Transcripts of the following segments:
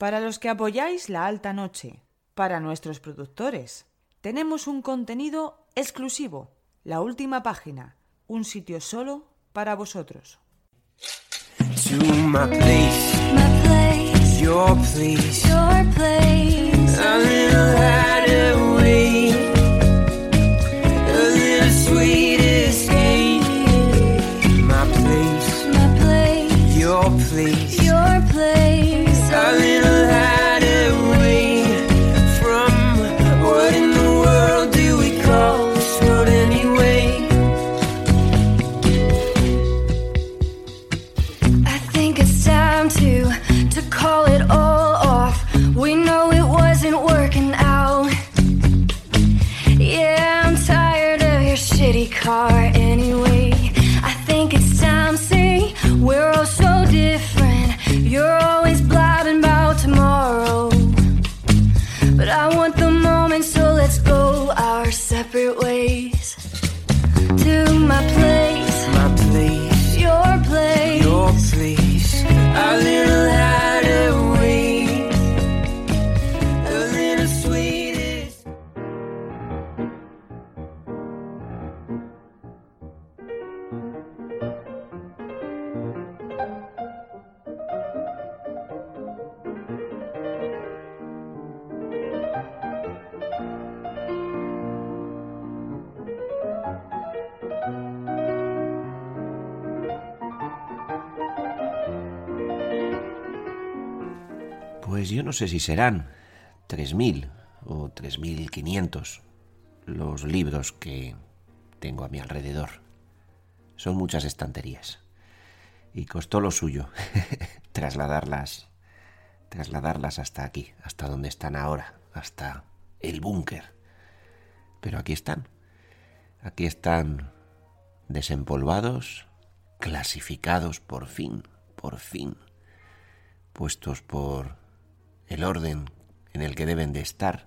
Para los que apoyáis la alta noche, para nuestros productores, tenemos un contenido exclusivo, la última página, un sitio solo para vosotros. to my place, My place, your place, your place. a little hideaway, apart Pues yo no sé si serán 3.000 o 3.500 los libros que tengo a mi alrededor. Son muchas estanterías. Y costó lo suyo trasladarlas, trasladarlas hasta aquí, hasta donde están ahora, hasta el búnker. Pero aquí están. Aquí están desempolvados, clasificados por fin, por fin, puestos por el orden en el que deben de estar,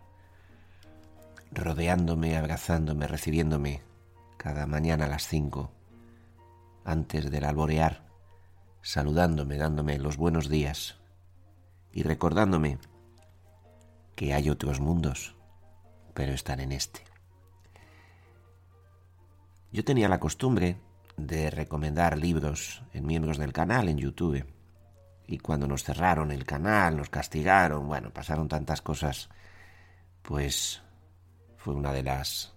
rodeándome, abrazándome, recibiéndome cada mañana a las cinco, antes del alborear, saludándome, dándome los buenos días y recordándome que hay otros mundos, pero están en este. Yo tenía la costumbre de recomendar libros en miembros del canal en YouTube. Y cuando nos cerraron el canal, nos castigaron, bueno, pasaron tantas cosas, pues fue una de las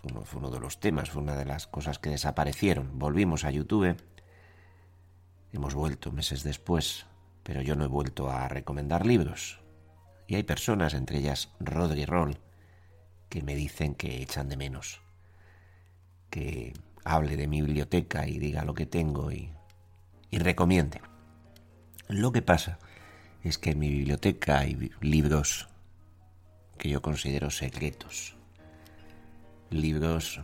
fue uno, uno de los temas, fue una de las cosas que desaparecieron. Volvimos a YouTube. Hemos vuelto meses después, pero yo no he vuelto a recomendar libros. Y hay personas, entre ellas Rodri Roll, que me dicen que echan de menos que hable de mi biblioteca y diga lo que tengo y recomiende. Lo que pasa es que en mi biblioteca hay libros que yo considero secretos. Libros...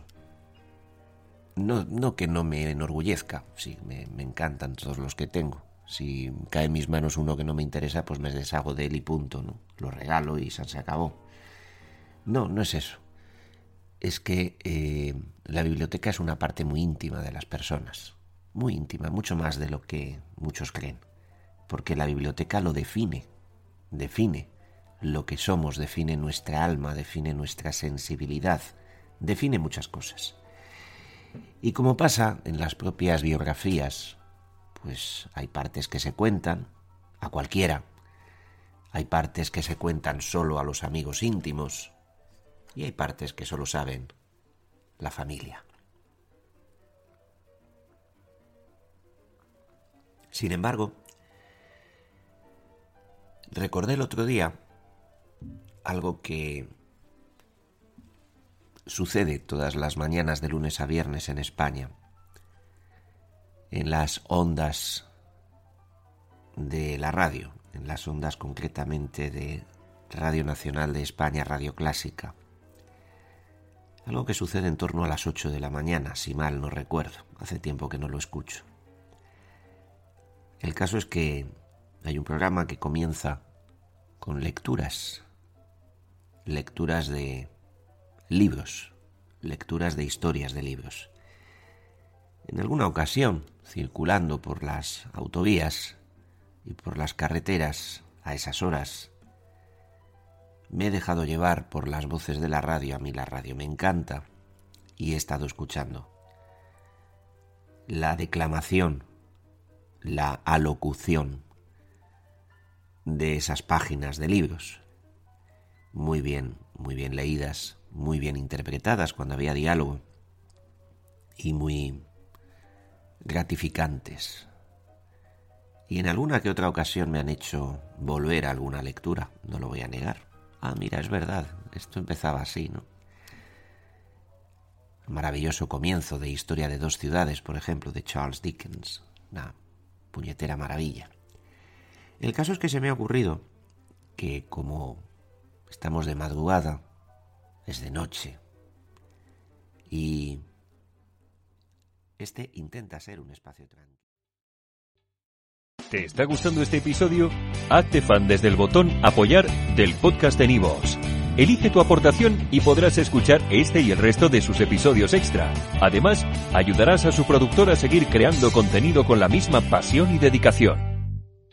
No, que no me enorgullezca, sí, me, encantan todos los que tengo. Si cae en mis manos uno que no me interesa, pues me deshago de él y punto, ¿no? Lo regalo y se acabó. No, no es eso es que eh, la biblioteca es una parte muy íntima de las personas, muy íntima, mucho más de lo que muchos creen, porque la biblioteca lo define, define lo que somos, define nuestra alma, define nuestra sensibilidad, define muchas cosas. Y como pasa en las propias biografías, pues hay partes que se cuentan a cualquiera, hay partes que se cuentan solo a los amigos íntimos, y hay partes que solo saben la familia. Sin embargo, recordé el otro día algo que sucede todas las mañanas de lunes a viernes en España, en las ondas de la radio, en las ondas concretamente de Radio Nacional de España, Radio Clásica. Algo que sucede en torno a las 8 de la mañana, si mal no recuerdo. Hace tiempo que no lo escucho. El caso es que hay un programa que comienza con lecturas. Lecturas de libros. Lecturas de historias de libros. En alguna ocasión, circulando por las autovías y por las carreteras a esas horas, me he dejado llevar por las voces de la radio. A mí la radio me encanta y he estado escuchando. La declamación, la alocución de esas páginas de libros. Muy bien, muy bien leídas, muy bien interpretadas cuando había diálogo y muy gratificantes. Y en alguna que otra ocasión me han hecho volver a alguna lectura, no lo voy a negar. Ah, mira, es verdad, esto empezaba así, ¿no? maravilloso comienzo de Historia de dos ciudades, por ejemplo, de Charles Dickens. Una puñetera maravilla. El caso es que se me ha ocurrido que como estamos de madrugada, es de noche, y este intenta ser un espacio tranquilo. ¿Te está gustando este episodio? Hazte fan desde el botón Apoyar del podcast de Nivos. Elige tu aportación y podrás escuchar este y el resto de sus episodios extra. Además, ayudarás a su productor a seguir creando contenido con la misma pasión y dedicación.